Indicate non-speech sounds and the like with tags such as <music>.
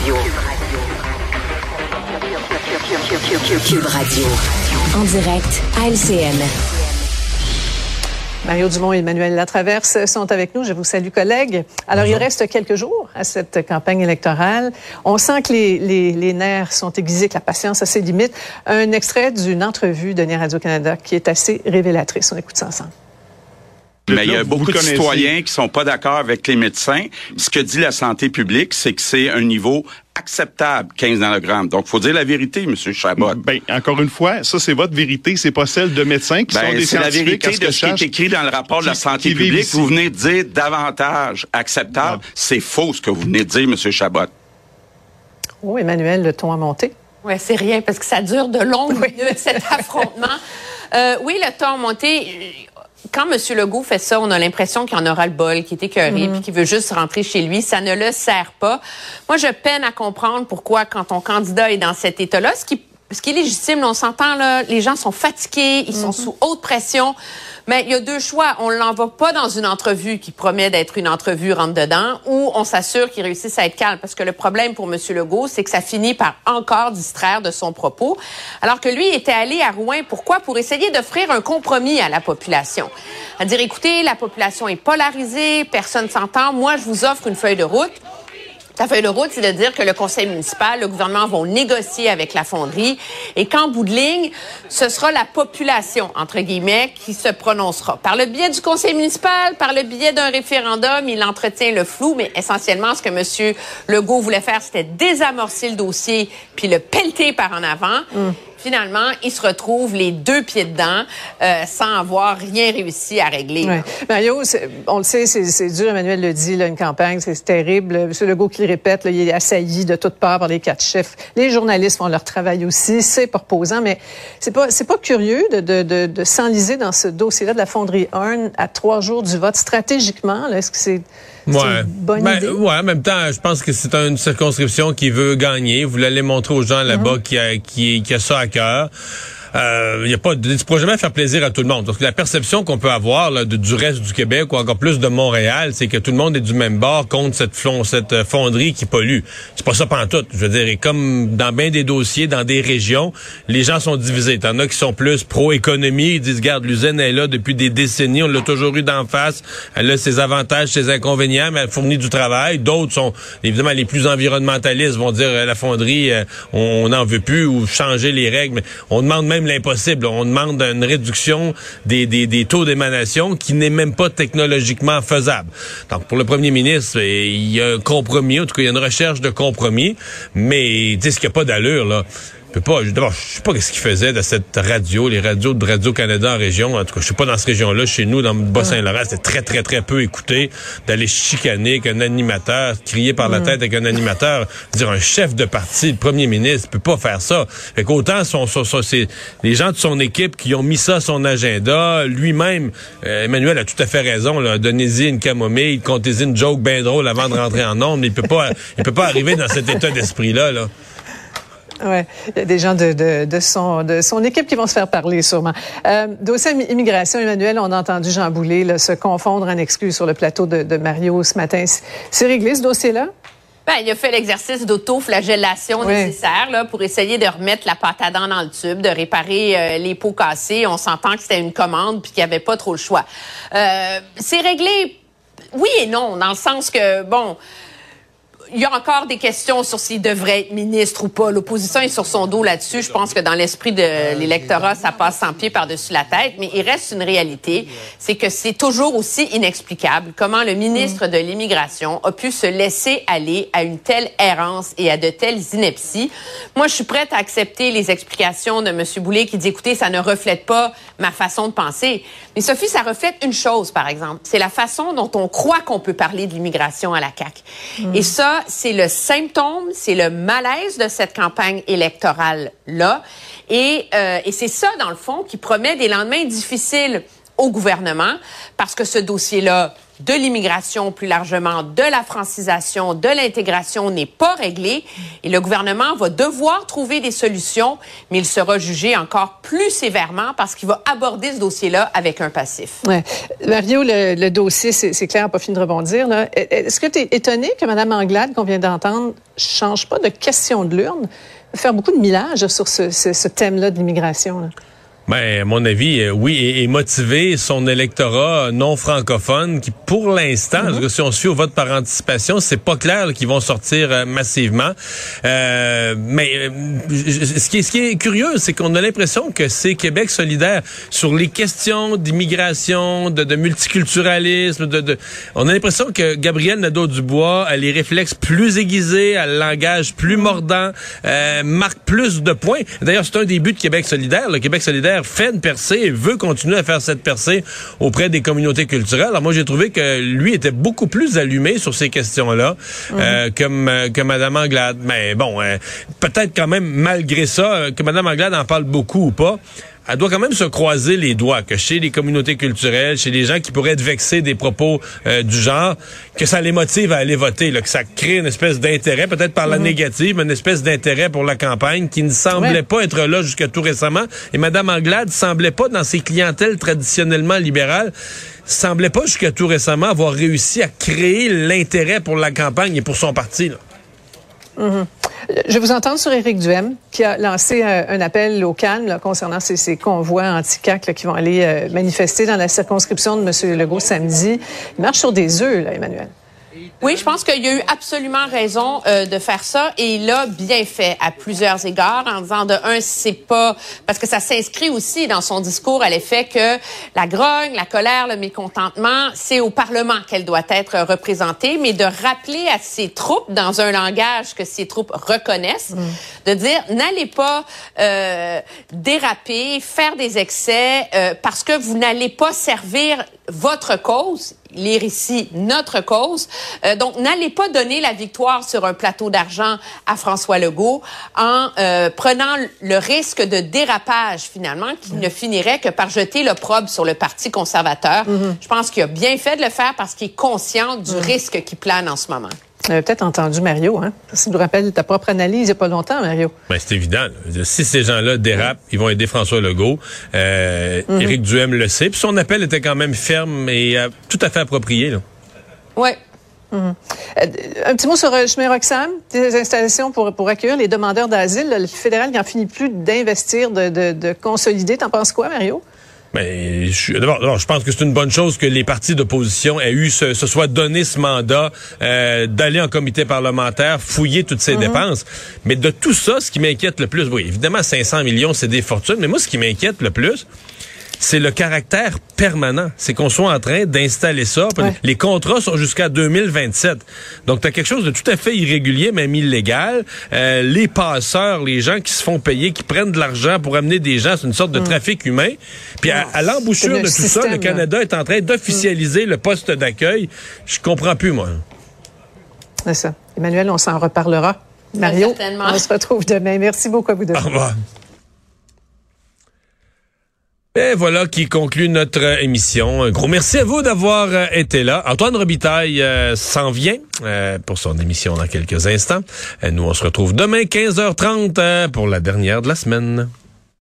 Radio. Cube Radio. En direct à LCN. Mario Dumont et Emmanuel Latraverse sont avec nous. Je vous salue, collègues. Alors, il reste quelques jours à cette campagne électorale. On sent que les, les, les nerfs sont aiguisés, que la patience a ses limites. Un extrait d'une entrevue de Radio-Canada qui est assez révélatrice. On écoute ça ensemble. Mais il y a beaucoup de citoyens qui sont pas d'accord avec les médecins. Ce que dit la santé publique, c'est que c'est un niveau acceptable, 15 nanogrammes. Donc, faut dire la vérité, M. Chabot. Ben, encore une fois, ça, c'est votre vérité, c'est pas celle de médecins qui ben, sont des C'est la vérité de ce qui est écrit dans le rapport de la santé publique. Vous venez de dire davantage acceptable. Ah. C'est faux ce que vous venez de dire, M. Chabot. Oh, Emmanuel, le ton a monté. Oui, c'est rien, parce que ça dure de longues minutes, <laughs> cet affrontement. Euh, oui, le ton a monté quand M. Legault fait ça, on a l'impression qu'il en aura le bol, qu'il est écœuré, mm puis qu'il veut juste rentrer chez lui. Ça ne le sert pas. Moi, je peine à comprendre pourquoi, quand ton candidat est dans cet état-là, ce qui ce qui est légitime, on s'entend là, les gens sont fatigués, ils sont mhm. sous haute pression. Mais il y a deux choix. On l'envoie pas dans une entrevue qui promet d'être une entrevue rentre dedans, ou on s'assure qu'il réussisse à être calme. Parce que le problème pour M. Legault, c'est que ça finit par encore distraire de son propos. Alors que lui était allé à Rouen. Pourquoi? Pour essayer d'offrir un compromis à la population. À dire, écoutez, la population est polarisée, personne s'entend. Moi, je vous offre une feuille de route. Ta feuille de route, c'est de dire que le conseil municipal, le gouvernement vont négocier avec la fonderie et qu'en bout de ligne, ce sera la population, entre guillemets, qui se prononcera. Par le biais du conseil municipal, par le biais d'un référendum, il entretient le flou, mais essentiellement, ce que M. Legault voulait faire, c'était désamorcer le dossier puis le pelleter par en avant. Mm finalement, ils se retrouvent les deux pieds dedans euh, sans avoir rien réussi à régler. Mario, on le sait, c'est dur, Emmanuel le dit, une campagne, c'est terrible. M. Legault qui le répète, il est assailli de toutes parts par les quatre chefs. Les journalistes font leur travail aussi, c'est pas reposant, mais c'est pas c'est pas curieux de s'enliser dans ce dossier-là de la fonderie Hearn à trois jours du vote stratégiquement. Est-ce que c'est Ouais. Ben, ouais, en même temps, je pense que c'est une circonscription qui veut gagner. Vous l'allez montrer aux gens là-bas mm-hmm. qui, a, qui, qui a ça à cœur euh, y a pas, tu pourras jamais faire plaisir à tout le monde. Parce que la perception qu'on peut avoir là, du reste du Québec ou encore plus de Montréal, c'est que tout le monde est du même bord contre cette, flon, cette euh, fonderie qui pollue. C'est pas ça tout. Je veux dire, et comme dans bien des dossiers, dans des régions, les gens sont divisés. T'en as qui sont plus pro-économie, ils disent, garde, l'usine est là depuis des décennies, on l'a toujours eu d'en face, elle a ses avantages, ses inconvénients, mais elle fournit du travail. D'autres sont, évidemment, les plus environnementalistes vont dire, euh, la fonderie, on n'en veut plus ou changer les règles. Mais on demande même l'impossible. On demande une réduction des, taux d'émanation qui n'est même pas technologiquement faisable. Donc, pour le premier ministre, il y a un compromis, en tout cas, il y a une recherche de compromis, mais, ce qu'il n'y a pas d'allure, là peux pas. D'abord, je sais pas ce qu'ils faisaient de cette radio, les radios de Radio-Canada en région. En tout cas, je suis pas dans cette région-là. Chez nous, dans le Bas-Saint-Laurent, c'était très, très, très peu écouté d'aller chicaner qu'un animateur, crier par la tête avec un animateur. dire, un chef de parti, le premier ministre, peut pas faire ça. Fait qu'autant, son, son, c'est les gens de son équipe qui ont mis ça à son agenda. Lui-même, euh, Emmanuel a tout à fait raison. Donnez-y une camomille, comptez-y une joke bien drôle avant de rentrer en nombre. Il peut pas, il peut pas arriver dans cet état d'esprit-là, là. Ouais, il y a des gens de, de, de, son, de son équipe qui vont se faire parler sûrement. Euh, dossier immigration, Emmanuel, on a entendu Jean Boulet se confondre en excuses sur le plateau de, de Mario ce matin. C'est réglé ce dossier-là? Ben, il a fait l'exercice d'auto-flagellation nécessaire là, pour essayer de remettre la pâte à dents dans le tube, de réparer euh, les pots cassés. On s'entend que c'était une commande puis qu'il n'y avait pas trop le choix. Euh, c'est réglé, oui et non, dans le sens que, bon, il y a encore des questions sur s'il devrait être ministre ou pas. L'opposition est sur son dos là-dessus. Je pense que dans l'esprit de l'électorat, ça passe sans pied par-dessus la tête. Mais il reste une réalité, c'est que c'est toujours aussi inexplicable comment le ministre de l'Immigration a pu se laisser aller à une telle errance et à de telles inepties. Moi, je suis prête à accepter les explications de M. Boulay qui dit, écoutez, ça ne reflète pas ma façon de penser. Mais Sophie, ça reflète une chose, par exemple. C'est la façon dont on croit qu'on peut parler de l'immigration à la CAQ. Et ça, c'est le symptôme, c'est le malaise de cette campagne électorale-là. Et, euh, et c'est ça, dans le fond, qui promet des lendemains difficiles au gouvernement parce que ce dossier-là de l'immigration, plus largement de la francisation, de l'intégration n'est pas réglé et le gouvernement va devoir trouver des solutions, mais il sera jugé encore plus sévèrement parce qu'il va aborder ce dossier-là avec un passif. Ouais. Mario, le, dossier, c'est clair, pas fini de rebondir. Est-ce que tu es étonné que Mme Anglade, qu'on vient d'entendre, change pas de question de l'urne, faire beaucoup de millage sur ce, ce thème-là de l'immigration? Ben, à mon avis, euh, oui, et, motiver son électorat non francophone qui, pour l'instant, mm-hmm. si on suit au vote par anticipation, c'est pas clair qu'ils vont sortir euh, massivement. Euh, mais ce qui, est, ce qui est curieux, c'est qu'on a l'impression que c'est Québec solidaire sur les questions d'immigration, de, de, multiculturalisme. De, de, on a l'impression que Gabriel Nadeau-Dubois a les réflexes plus aiguisés, a le langage plus mordant, marque plus de points. D'ailleurs, c'est un des buts de Québec solidaire. Le Québec solidaire fait une percée et veut continuer à faire cette percée auprès des communautés culturelles. Alors moi, j'ai trouvé que lui était beaucoup plus allumé sur ces questions-là euh, que, que Mme Anglade. Mais bon, euh, peut-être quand même, malgré ça, euh, que Mme Anglade en parle beaucoup ou pas, elle doit quand même se croiser les doigts que chez les communautés culturelles, chez les gens qui pourraient être vexés des propos euh, du genre, que ça les motive à aller voter, là, que ça crée une espèce d'intérêt, peut-être par la mhm. négative, une espèce d'intérêt pour la campagne qui ne semblait pas être là jusqu'à tout récemment. Et Mme Anglade semblait pas dans ses clientèles traditionnellement libérales semblait pas jusqu'à tout récemment avoir réussi à créer l'intérêt pour la campagne et pour son parti. Là. Mhm. Je vous entends sur Éric Duhem, qui a lancé un, appel au calme concernant ces, convois anti-CAC qui vont aller euh, manifester dans la circonscription de M. Legault samedi. Il marche sur des œufs, là, Emmanuel. Oui, je pense qu'il a eu absolument raison euh, de faire ça et il a bien fait à plusieurs égards en disant de un, c'est pas parce que ça s'inscrit aussi dans son discours à l'effet que la grogne, la colère, le mécontentement, c'est au Parlement qu'elle doit être représentée, mais de rappeler à ses troupes dans un langage que ses troupes reconnaissent, mm. De dire n'allez pas euh, déraper, faire des excès euh, parce que vous n'allez pas servir votre cause lire ici notre cause. Euh, donc, n'allez pas donner la victoire sur un plateau d'argent à François Legault en euh, prenant le risque de dérapage, finalement, qui ne finirait que par jeter l'opprobre sur le Parti conservateur. Mm-hmm. Je pense qu'il a bien fait de le faire parce qu'il est conscient du mm. risque qui plane en ce moment. Tu avais peut-être entendu Mario, hein? Ça nous rappelle ta propre analyse il n'y a pas longtemps, Mario. Ben, c'est évident. Si ces gens-là dérapent, ils vont aider François Legault. Euh, mhm. Éric Duhem le sait. Puis son appel était quand même ferme et euh, tout à fait approprié. Oui. Mhm. Euh, un petit mot sur euh, chemin Roxham, des installations pour, pour accueillir les demandeurs d'asile. Le fédéral n'en finit plus d'investir, de, de, de consolider. T'en penses quoi, Mario? Mais d'abord, je pense que c'est une bonne chose que les partis d'opposition aient eu ce, ce soit donné ce mandat euh, d'aller en comité parlementaire fouiller toutes ces mhm. dépenses. Mais de tout ça, ce qui m'inquiète le plus, oui, évidemment, 500 millions, c'est des fortunes. Mais moi, ce qui m'inquiète le plus, c'est le caractère permanent. C'est qu'on soit en train d'installer ça. Les contrats sont jusqu'à 2027. Donc, tu as quelque chose de tout à fait irrégulier, même illégal. Euh, les passeurs, les gens qui se font payer, qui prennent de l'argent pour amener des gens, c'est une sorte de mm. trafic humain. Puis à, l'embouchure de tout ça, le Canada est en train d'officialiser le poste d'accueil. Je comprends plus, moi. C'est ça. Emmanuel, on s'en reparlera. Mario, on se retrouve demain. Merci beaucoup à vous deux. Au revoir. Et voilà qui conclut notre émission. Un gros merci à vous d'avoir euh, été là. Antoine Robitaille euh, s'en vient euh, pour son émission dans quelques instants. nous, on se retrouve demain 15h30 pour la dernière de la semaine.